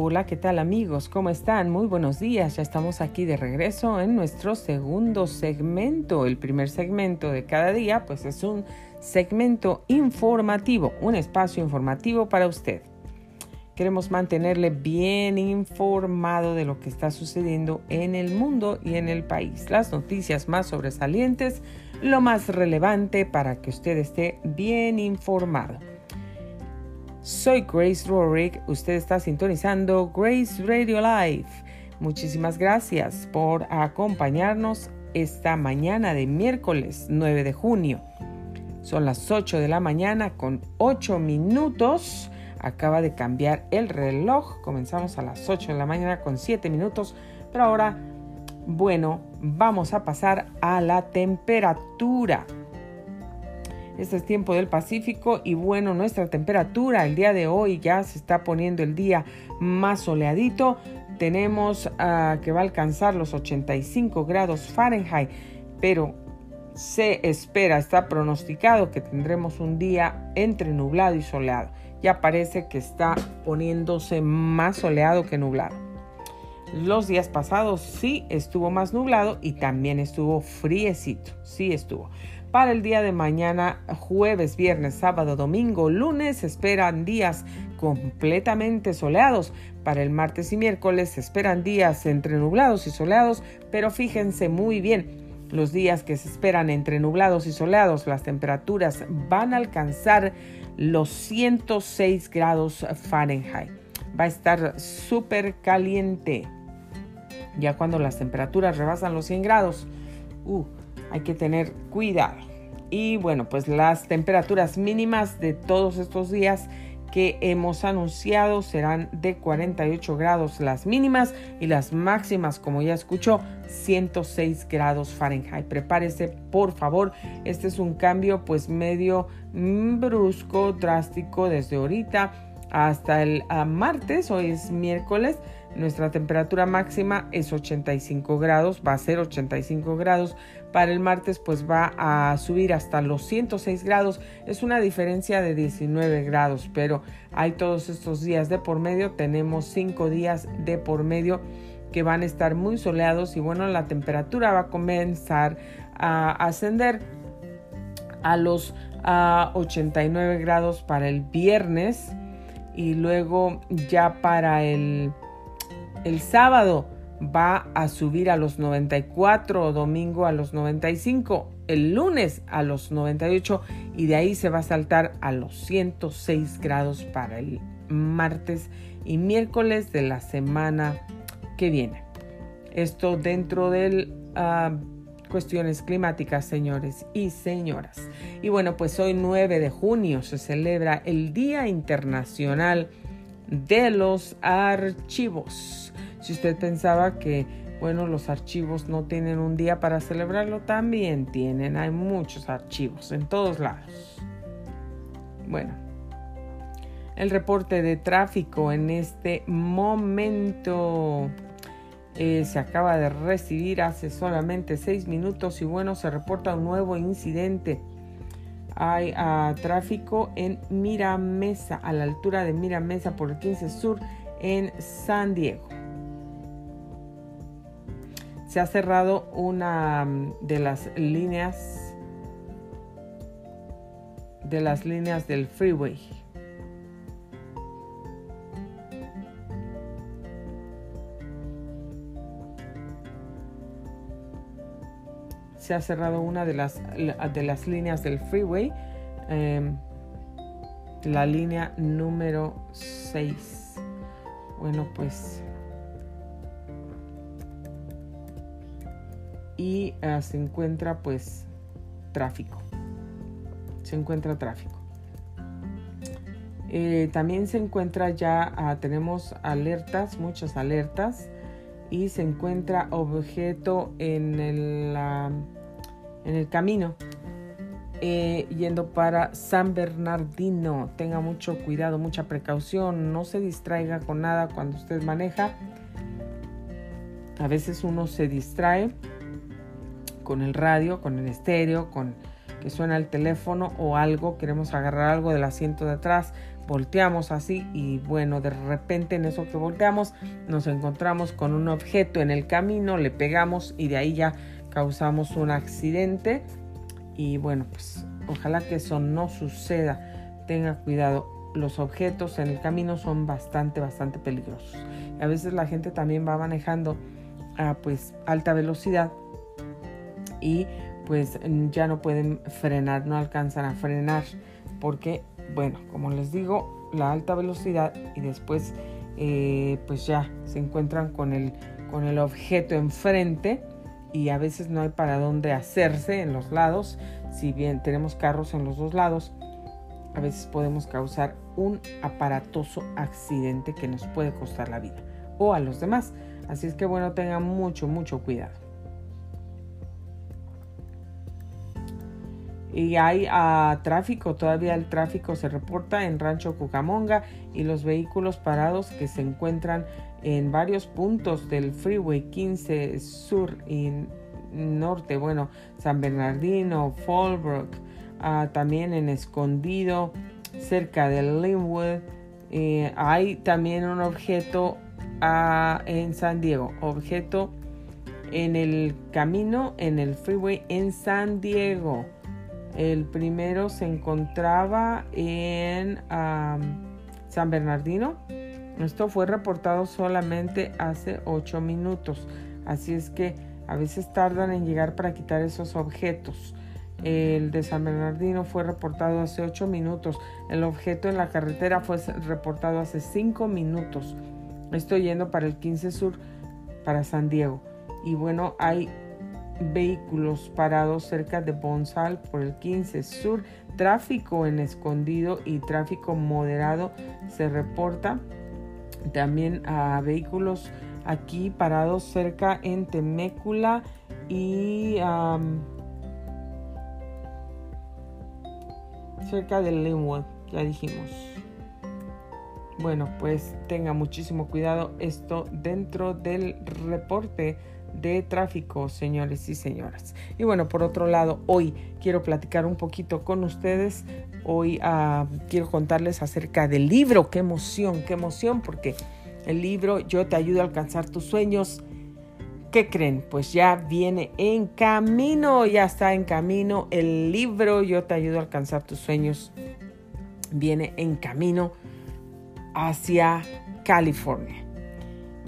Hola, ¿qué tal amigos? ¿Cómo están? Muy buenos días. Ya estamos aquí de regreso en nuestro segundo segmento. El primer segmento de cada día, pues es un segmento informativo, un espacio informativo para usted. Queremos mantenerle bien informado de lo que está sucediendo en el mundo y en el país. Las noticias más sobresalientes, lo más relevante para que usted esté bien informado. Soy Grace Rorick, usted está sintonizando Grace Radio Live. Muchísimas gracias por acompañarnos esta mañana de miércoles 9 de junio. Son las 8 de la mañana con 8 minutos. Acaba de cambiar el reloj. Comenzamos a las 8 de la mañana con 7 minutos. Pero ahora, bueno, vamos a pasar a la temperatura. Este es tiempo del Pacífico y bueno, nuestra temperatura el día de hoy ya se está poniendo el día más soleadito. Tenemos uh, que va a alcanzar los 85 grados Fahrenheit, pero se espera, está pronosticado que tendremos un día entre nublado y soleado. Ya parece que está poniéndose más soleado que nublado. Los días pasados sí estuvo más nublado y también estuvo friecito, sí estuvo. Para el día de mañana, jueves, viernes, sábado, domingo, lunes, esperan días completamente soleados. Para el martes y miércoles esperan días entre nublados y soleados, pero fíjense muy bien, los días que se esperan entre nublados y soleados, las temperaturas van a alcanzar los 106 grados Fahrenheit. Va a estar súper caliente. Ya cuando las temperaturas rebasan los 100 grados, uh, hay que tener cuidado. Y bueno, pues las temperaturas mínimas de todos estos días que hemos anunciado serán de 48 grados las mínimas y las máximas, como ya escuchó, 106 grados Fahrenheit. Prepárese, por favor. Este es un cambio pues medio mm, brusco, drástico desde ahorita hasta el martes. Hoy es miércoles nuestra temperatura máxima es 85 grados, va a ser 85 grados. Para el martes pues va a subir hasta los 106 grados. Es una diferencia de 19 grados, pero hay todos estos días de por medio. Tenemos 5 días de por medio que van a estar muy soleados y bueno, la temperatura va a comenzar a ascender a los 89 grados para el viernes y luego ya para el el sábado va a subir a los 94, domingo a los 95, el lunes a los 98 y de ahí se va a saltar a los 106 grados para el martes y miércoles de la semana que viene. Esto dentro de ah, cuestiones climáticas, señores y señoras. Y bueno, pues hoy 9 de junio se celebra el Día Internacional de los Archivos. Si usted pensaba que, bueno, los archivos no tienen un día para celebrarlo, también tienen. Hay muchos archivos en todos lados. Bueno, el reporte de tráfico en este momento eh, se acaba de recibir hace solamente seis minutos y bueno, se reporta un nuevo incidente. Hay ah, tráfico en Miramesa, a la altura de Miramesa por el 15 Sur en San Diego se ha cerrado una mm, de las líneas de las líneas del freeway. Se ha cerrado una de las, de las líneas del freeway, em, la línea número 6. Bueno, pues y ah, se encuentra pues tráfico. Se encuentra tráfico. Eh, también se encuentra ya, ah, tenemos alertas, muchas alertas, y se encuentra objeto en el, en el camino eh, yendo para San Bernardino. Tenga mucho cuidado, mucha precaución, no se distraiga con nada cuando usted maneja. A veces uno se distrae con el radio, con el estéreo, con que suena el teléfono o algo, queremos agarrar algo del asiento de atrás, volteamos así y bueno, de repente en eso que volteamos nos encontramos con un objeto en el camino, le pegamos y de ahí ya causamos un accidente y bueno, pues ojalá que eso no suceda. Tenga cuidado, los objetos en el camino son bastante, bastante peligrosos. A veces la gente también va manejando a pues alta velocidad y pues ya no pueden frenar, no alcanzan a frenar porque, bueno, como les digo, la alta velocidad y después eh, pues ya se encuentran con el, con el objeto enfrente y a veces no hay para dónde hacerse en los lados. Si bien tenemos carros en los dos lados, a veces podemos causar un aparatoso accidente que nos puede costar la vida o a los demás. Así es que bueno, tengan mucho, mucho cuidado. Y hay uh, tráfico, todavía el tráfico se reporta en Rancho Cucamonga y los vehículos parados que se encuentran en varios puntos del Freeway 15 Sur y Norte, bueno, San Bernardino, Fallbrook, uh, también en Escondido, cerca de Linwood. Hay también un objeto uh, en San Diego, objeto en el camino, en el freeway en San Diego. El primero se encontraba en San Bernardino. Esto fue reportado solamente hace 8 minutos. Así es que a veces tardan en llegar para quitar esos objetos. El de San Bernardino fue reportado hace 8 minutos. El objeto en la carretera fue reportado hace 5 minutos. Estoy yendo para el 15 Sur, para San Diego. Y bueno, hay vehículos parados cerca de Bonsal por el 15 Sur, tráfico en escondido y tráfico moderado se reporta. También a vehículos aquí parados cerca en Temécula y cerca de Linwood, ya dijimos. Bueno, pues tenga muchísimo cuidado esto dentro del reporte de tráfico, señores y señoras. Y bueno, por otro lado, hoy quiero platicar un poquito con ustedes. Hoy uh, quiero contarles acerca del libro. Qué emoción, qué emoción, porque el libro Yo te ayudo a alcanzar tus sueños. ¿Qué creen? Pues ya viene en camino, ya está en camino el libro Yo te ayudo a alcanzar tus sueños. Viene en camino hacia California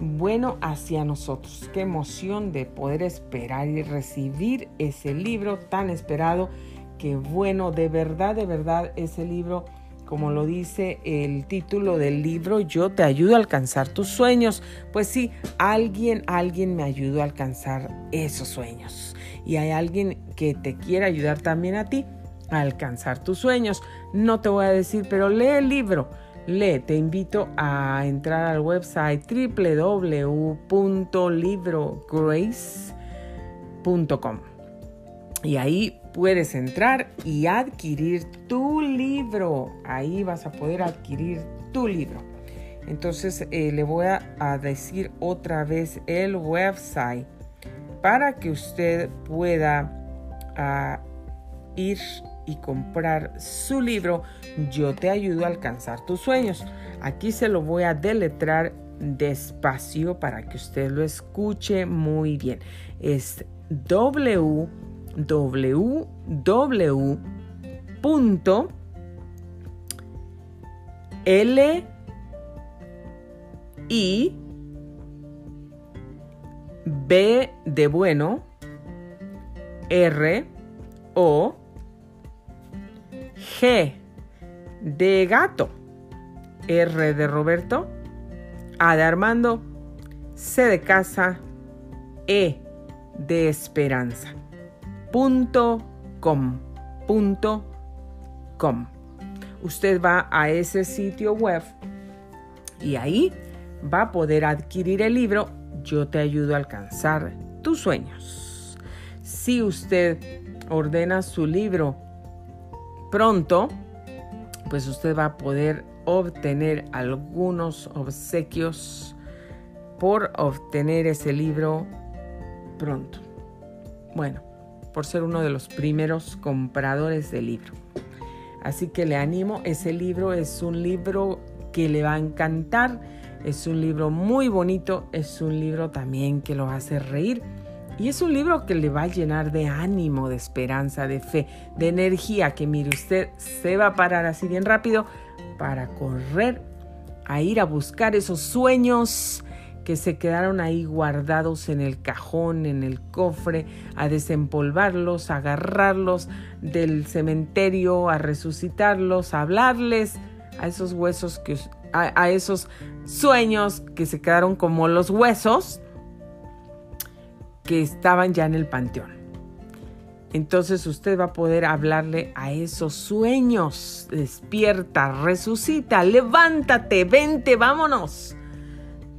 bueno hacia nosotros. Qué emoción de poder esperar y recibir ese libro tan esperado. Qué bueno, de verdad, de verdad, ese libro, como lo dice el título del libro, yo te ayudo a alcanzar tus sueños. Pues sí, alguien, alguien me ayudó a alcanzar esos sueños. Y hay alguien que te quiere ayudar también a ti a alcanzar tus sueños. No te voy a decir, pero lee el libro Te invito a entrar al website www.librograce.com y ahí puedes entrar y adquirir tu libro. Ahí vas a poder adquirir tu libro. Entonces eh, le voy a, decir otra vez el website para que usted pueda ah, ir y comprar su libro Yo te ayudo a alcanzar tus sueños. Aquí se lo voy a deletrar despacio para que usted lo escuche muy bien. Es www. L I B de bueno R O G de gato, R de Roberto, A de Armando, C de casa, E de esperanza. Punto com. Punto com. Usted va a ese sitio web y ahí va a poder adquirir el libro Yo te ayudo a alcanzar tus sueños. Si usted ordena su libro pronto, pues usted va a poder obtener algunos obsequios por obtener ese libro pronto. Bueno, por ser uno de los primeros compradores del libro. Así que le animo, ese libro es un libro que le va a encantar, es un libro muy bonito, es un libro también que lo hace reír y es un libro que le va a llenar de ánimo, de esperanza, de fe, de energía, que mire usted se va a parar así bien rápido para correr a ir a buscar esos sueños que se quedaron ahí guardados en el cajón, en el cofre, a desempolvarlos, a agarrarlos del cementerio, a resucitarlos, a hablarles a esos huesos que a, esos sueños que se quedaron como los huesos que estaban ya en el panteón. Entonces usted va a poder hablarle a esos sueños. Despierta, resucita, levántate, vente, vámonos.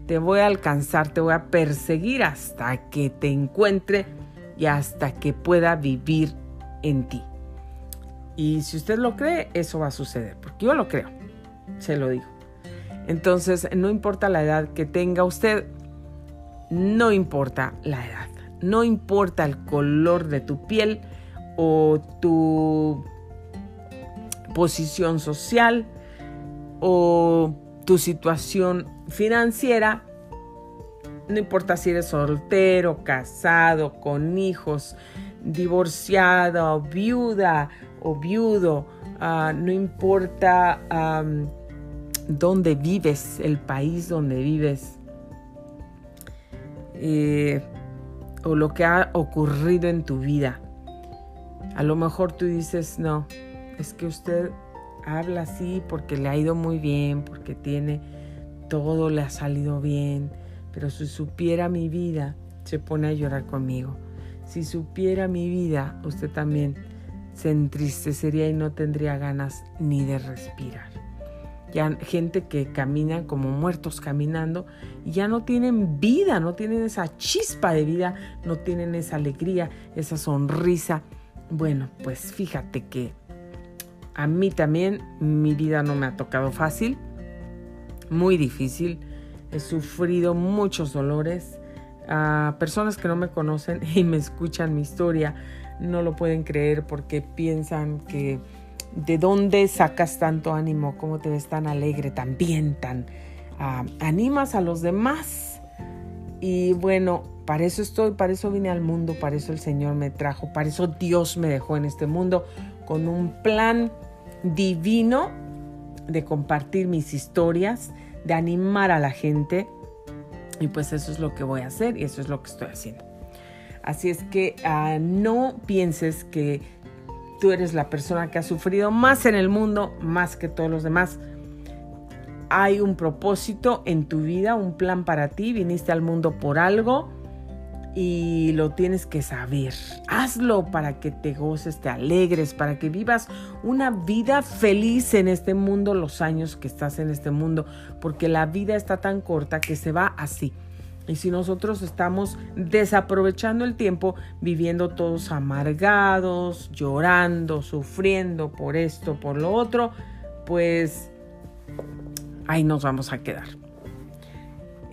Te voy a alcanzar, te voy a perseguir hasta que te encuentre y hasta que pueda vivir en ti. Y si usted lo cree, eso va a suceder, porque yo lo creo, se lo digo. Entonces, no importa la edad que tenga usted, no importa la edad, no importa el color de tu piel o tu posición social o tu situación financiera, no importa si eres soltero, casado, con hijos, divorciado, viuda o viudo, ah, no importa dónde vives, el país donde vives, eh, o lo que ha ocurrido en tu vida. A lo mejor tú dices, no, es que usted habla así porque le ha ido muy bien, porque tiene todo, le ha salido bien, pero si supiera mi vida, se pone a llorar conmigo. Si supiera mi vida, usted también se entristecería y no tendría ganas ni de respirar ya gente que camina como muertos caminando y ya no tienen vida, no tienen esa chispa de vida, no tienen esa alegría, esa sonrisa. Bueno, pues fíjate que a mí también mi vida no me ha tocado fácil, muy difícil. He sufrido muchos dolores. A personas que no me conocen y me escuchan mi historia no lo pueden creer porque piensan que ¿De dónde sacas tanto ánimo? ¿Cómo te ves tan alegre, tan bien, tan ah, animas a los demás? Y bueno, para eso estoy, para eso vine al mundo, para eso el Señor me trajo, para eso Dios me dejó en este mundo con un plan divino de compartir mis historias, de animar a la gente. Y pues eso es lo que voy a hacer y eso es lo que estoy haciendo. Así es que ah, no pienses que tú eres la persona que ha sufrido más en el mundo, más que todos los demás. Hay un propósito en tu vida, un plan para ti, viniste al mundo por algo y lo tienes que saber. Hazlo para que te goces, te alegres, para que vivas una vida feliz en este mundo los años que estás en este mundo, porque la vida está tan corta que se va así. Y si nosotros estamos desaprovechando el tiempo, viviendo todos amargados, llorando, sufriendo por esto, por lo otro, pues ahí nos vamos a quedar.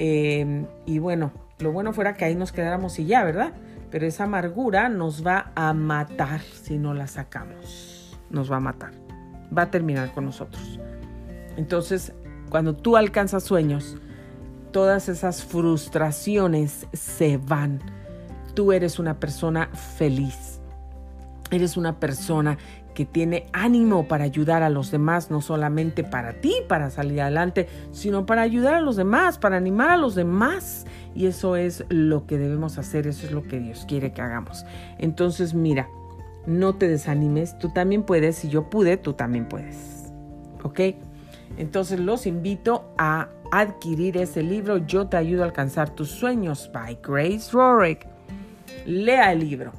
Em, y bueno, lo bueno fuera que ahí nos quedáramos y ya, ¿verdad? Pero esa amargura nos va a matar si no la sacamos. Nos va a matar. Va a terminar con nosotros. Entonces, cuando tú alcanzas sueños, todas esas frustraciones se van. Tú eres una persona feliz. Eres una persona que tiene ánimo para ayudar a los demás, no solamente para ti, para salir adelante, sino para ayudar a los demás, para animar a los demás. Y eso es lo que debemos hacer, eso es lo que Dios quiere que hagamos. Entonces, mira, no te desanimes, tú también puedes, si yo pude, tú también puedes. ¿Ok? Entonces los invito a adquirir ese libro, Yo te ayudo a alcanzar tus sueños, by Grace Rorick. Lea el libro.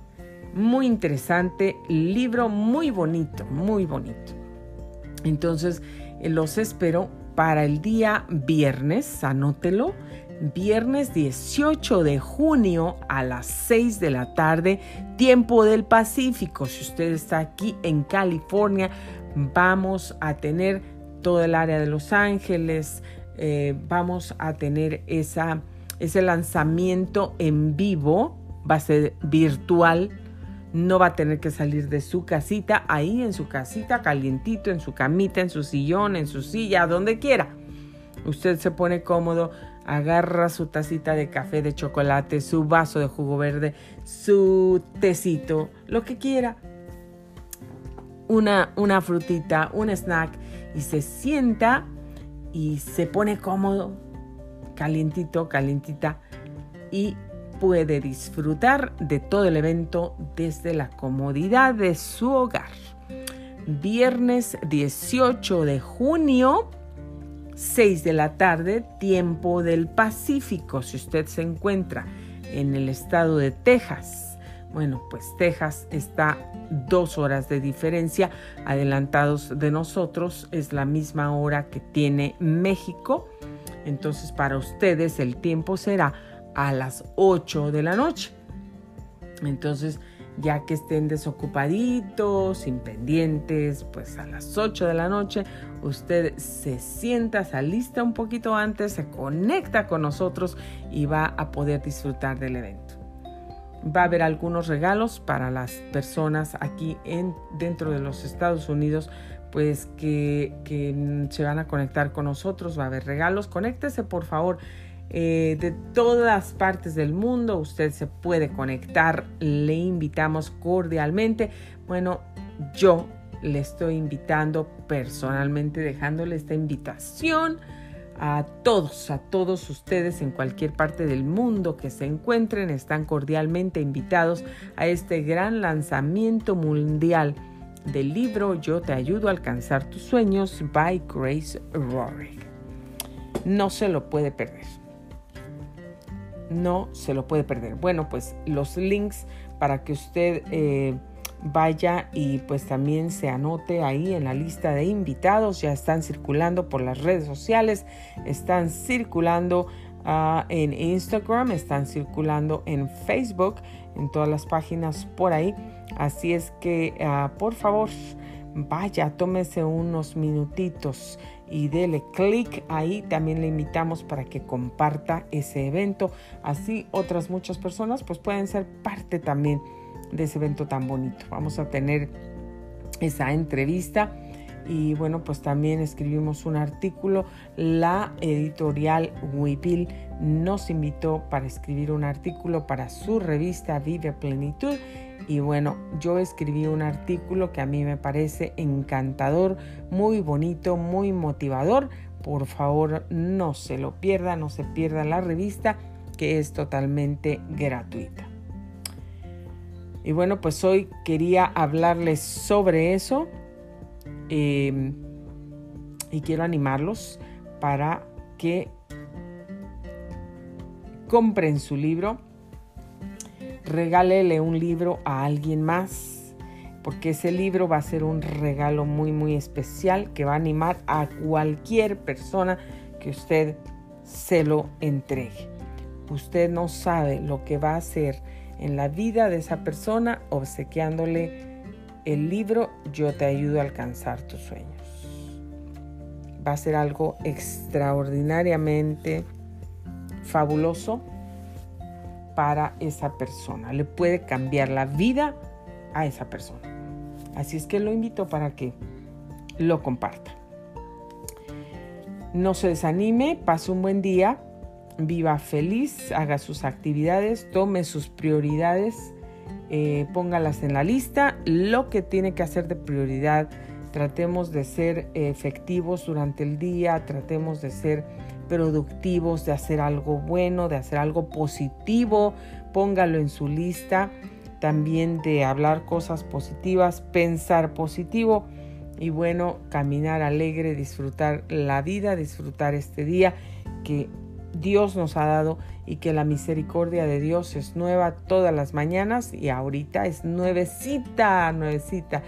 Muy interesante, libro muy bonito, muy bonito. Entonces, eh, los espero para el día viernes, anótelo, viernes 18 de junio a las 6 de la tarde, tiempo del Pacífico. Si usted está aquí en California, vamos a tener todo el área de Los Ángeles, eh, vamos a tener ese lanzamiento en vivo, va a ser virtual, no va a tener que salir de su casita, ahí en su casita, calientito, en su camita, en su sillón, en su silla, donde quiera. Usted se pone cómodo, agarra su tacita de café de chocolate, su vaso de jugo verde, su tecito, lo que quiera. Una, una frutita, un snack y se sienta y se pone cómodo, calientito, calientita y puede disfrutar de todo el evento desde la comodidad de su hogar. Viernes 18 de junio, 6 de la tarde, tiempo del Pacífico, si usted se encuentra en el estado de Texas. Bueno, pues Texas está dos horas de diferencia adelantados de nosotros. Es la misma hora que tiene México. Entonces para ustedes el tiempo será a las 8 de la noche. Entonces, ya que estén desocupaditos, sin pendientes, pues a las 8 de la noche usted se sienta, se alista un poquito antes, se conecta con nosotros y va a poder disfrutar del evento. Va a haber algunos regalos para las personas aquí en, dentro de los Estados Unidos, pues que, que se van a conectar con nosotros. Va a haber regalos. Conéctese por favor eh, de todas partes del mundo. Usted se puede conectar, le invitamos cordialmente. Bueno, yo le estoy invitando personalmente, dejándole esta invitación a todos, a todos ustedes en cualquier parte del mundo que se encuentren, están cordialmente invitados a este gran lanzamiento mundial del libro Yo te ayudo a alcanzar tus sueños by Grace Rorick. No se lo puede perder no se lo puede perder. Bueno, pues los links para que usted eh, vaya y pues también se anote ahí en la lista de invitados. Ya están circulando por las redes sociales, están circulando ah, en Instagram, están circulando en Facebook, en todas las páginas por ahí. Así es que ah, por favor vaya, tómese unos minutitos y dele clic ahí. También le invitamos para que comparta ese evento. Así otras muchas personas pues pueden ser parte también de ese evento tan bonito. Vamos a tener esa entrevista y bueno pues también escribimos un artículo. La editorial Wipil nos invitó para escribir un artículo para su revista Vive Plenitud y bueno, yo escribí un artículo que a mí me parece encantador, muy bonito, muy motivador. Por favor, no se lo pierda, no se pierda la revista que es totalmente gratuita. Y bueno, pues hoy quería hablarles sobre eso em, y quiero animarlos para que compren su libro regálele un libro a alguien más, porque ese libro va a ser un regalo muy, muy especial que va a animar a cualquier persona que usted se lo entregue. Usted no sabe lo que va a hacer en la vida de esa persona obsequiándole el libro Yo te ayudo a alcanzar tus sueños. Va a ser algo extraordinariamente fabuloso para esa persona. Le puede cambiar la vida a esa persona. Así es que lo invito para que lo comparta. No se desanime, pase un buen día, viva feliz, haga sus actividades, tome sus prioridades, eh, póngalas en la lista, lo que tiene que hacer de prioridad. Tratemos de ser efectivos durante el día, tratemos de ser productivos, de hacer algo bueno, de hacer algo positivo, póngalo en su lista, también de hablar cosas positivas, pensar positivo y bueno, caminar alegre, disfrutar la vida, disfrutar este día que Dios nos ha dado y que la misericordia de Dios es nueva todas las mañanas y ahorita es nuevecita, nuevecita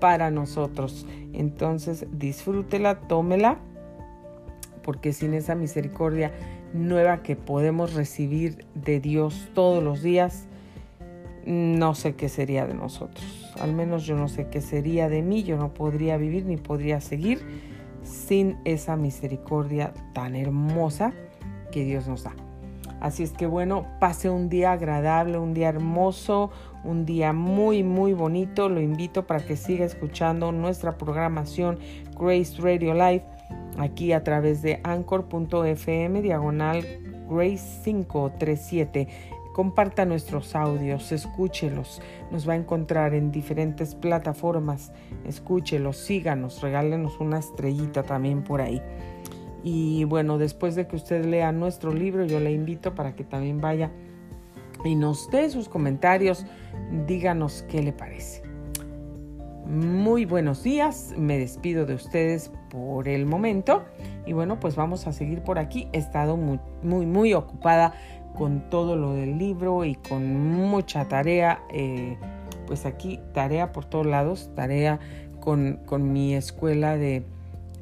para nosotros. Entonces disfrútela, tómela porque sin esa misericordia nueva que podemos recibir de Dios todos los días, no sé qué sería de nosotros. Al menos yo no sé qué sería de mí, yo no podría vivir ni podría seguir sin esa misericordia tan hermosa que Dios nos da. Así es que bueno, pase un día agradable, un día hermoso, un día muy, muy bonito. Lo invito para que siga escuchando nuestra programación Grace Radio Live aquí a través de anchor.fm diagonal Grace 537. Comparta nuestros audios, escúchelos. Nos va a encontrar en diferentes plataformas. Escúchelos, síganos, regálenos una estrellita también por ahí. Y bueno, después de que usted lea nuestro libro, yo le invito para que también vaya y nos dé sus comentarios. Díganos qué le parece. Muy buenos días, me despido de ustedes por el momento y bueno, pues vamos a seguir por aquí. He estado muy, muy, muy ocupada con todo lo del libro y con mucha tarea. Eh, pues aquí tarea por todos lados, tarea con, con mi escuela de,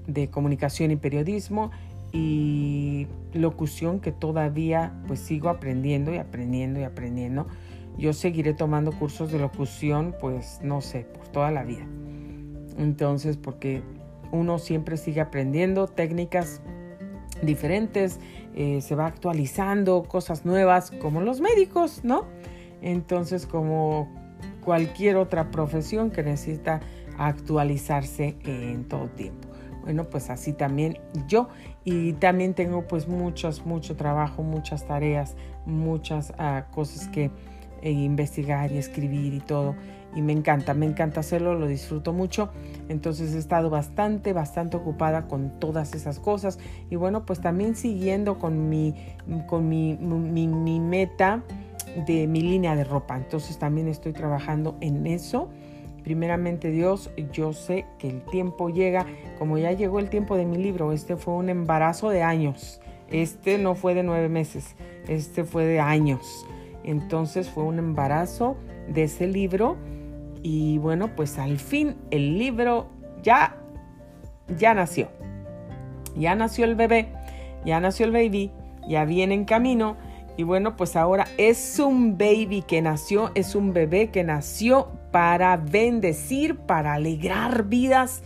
de, comunicación y periodismo y locución que todavía pues sigo aprendiendo y aprendiendo y aprendiendo. Yo seguiré tomando cursos de locución pues no sé, por toda la vida. Entonces, porque uno siempre sigue aprendiendo técnicas diferentes, eh, se va actualizando cosas nuevas como los médicos, ¿no? Entonces, como cualquier otra profesión que necesita actualizarse en todo tiempo. Bueno, pues así también yo y también tengo pues muchos, mucho trabajo, muchas tareas, muchas ah, cosas que eh, investigar y escribir y todo y me encanta, me encanta hacerlo, lo disfruto mucho. Entonces he estado bastante, bastante ocupada con todas esas cosas y bueno, pues también siguiendo con mi, con mi, mi, meta de mi línea de ropa. Entonces también estoy trabajando en eso. Primeramente Dios, yo sé que el tiempo llega, como ya llegó el tiempo de mi libro, este fue un embarazo de años, este no fue de nueve meses, este fue de años. Entonces fue un embarazo de ese libro y bueno, pues al fin el libro ya, ya nació. Ya nació el bebé, ya nació el baby, ya viene en camino. Y bueno, pues ahora es un baby que nació, es un bebé que nació para bendecir, para alegrar vidas,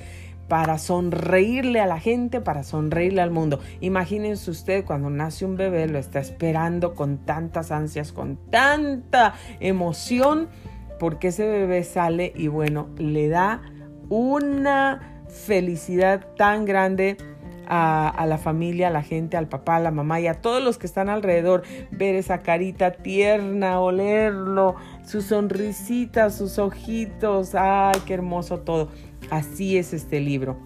para sonreírle a la gente, para sonreírle al mundo. Imagínense usted cuando nace un bebé, lo está esperando con tantas ansias, con tanta emoción porque ese bebé sale y bueno, le da una felicidad tan grande a, la familia, a la gente, al papá, a la mamá y a todos los que están alrededor, ver esa carita tierna, olerlo, su sonrisita, sus ojitos, ay, qué hermoso todo. Así es este libro.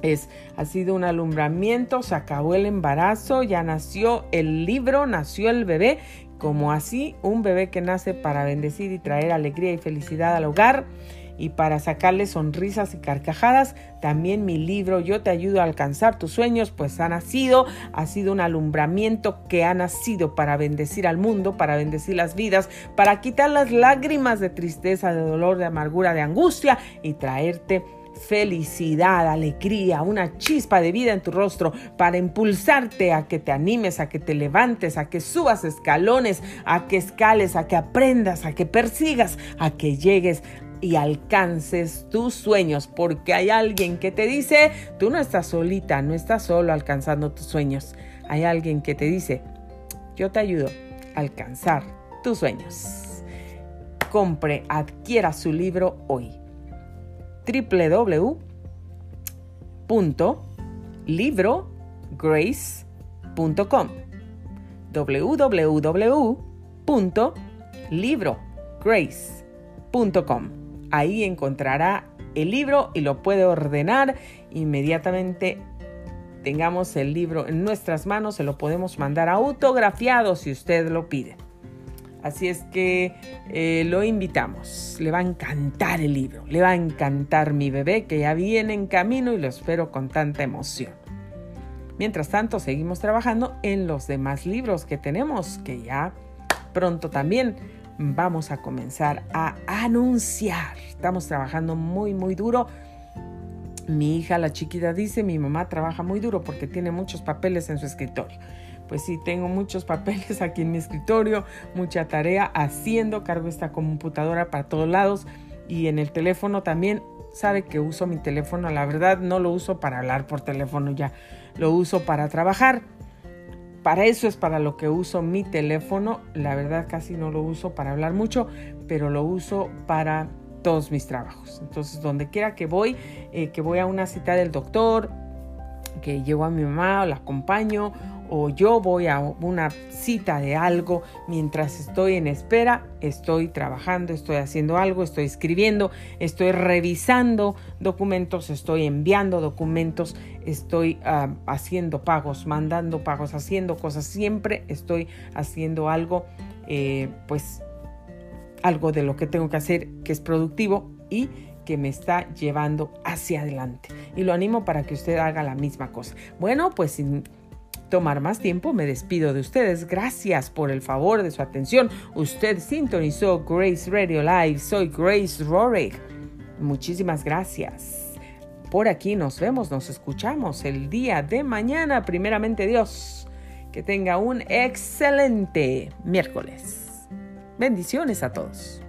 Es, ha sido un alumbramiento, se acabó el embarazo, ya nació el libro, nació el bebé como así un bebé que nace para bendecir y traer alegría y felicidad al hogar y para sacarle sonrisas y carcajadas. También mi libro Yo te ayudo a alcanzar tus sueños, pues ha nacido, ha sido un alumbramiento que ha nacido para bendecir al mundo, para bendecir las vidas, para quitar las lágrimas de tristeza, de dolor, de amargura, de angustia y traerte felicidad, alegría, una chispa de vida en tu rostro para impulsarte a que te animes, a que te levantes, a que subas escalones, a que escales, a que aprendas, a que persigas, a que llegues y alcances tus sueños, porque hay alguien que te dice, tú no estás solita, no estás solo alcanzando tus sueños. Hay alguien que te dice, yo te ayudo a alcanzar tus sueños. Compre, adquiera su libro hoy www.librograce.com www.librograce.com Ahí encontrará el libro y lo puede ordenar inmediatamente tengamos el libro en nuestras manos, se lo podemos mandar autografiado si usted lo pide. Así es que eh, lo invitamos. Le va a encantar el libro, le va a encantar mi bebé que ya viene en camino y lo espero con tanta emoción. Mientras tanto, seguimos trabajando en los demás libros que tenemos, que ya pronto también vamos a comenzar a anunciar. Estamos trabajando muy, muy duro. Mi hija, la chiquita, dice, mi mamá trabaja muy duro porque tiene muchos papeles en su escritorio pues sí, tengo muchos papeles aquí en mi escritorio, mucha tarea haciendo, cargo esta computadora para todos lados y en el teléfono también. Sabe que uso mi teléfono, la verdad no lo uso para hablar por teléfono ya, lo uso para trabajar. Para eso es para lo que uso mi teléfono. La verdad casi no lo uso para hablar mucho, pero lo uso para todos mis trabajos. Entonces, donde quiera que voy, eh, que voy a una cita del doctor, que llevo a mi mamá o la acompaño, o yo voy a una cita de algo mientras estoy en espera, estoy trabajando, estoy haciendo algo, estoy escribiendo, estoy revisando documentos, estoy enviando documentos, estoy ah, haciendo pagos, mandando pagos, haciendo cosas, siempre estoy haciendo algo, eh, pues algo de lo que tengo que hacer que es productivo y que me está llevando hacia adelante. Y lo animo para que usted haga la misma cosa. Bueno, pues sin tomar más tiempo, me despido de ustedes. Gracias por el favor de su atención. Usted sintonizó Grace Radio Live. Soy Grace Rorick. Muchísimas gracias. Por aquí nos vemos, nos escuchamos el día de mañana, primeramente Dios. Que tenga un excelente miércoles. Bendiciones a todos.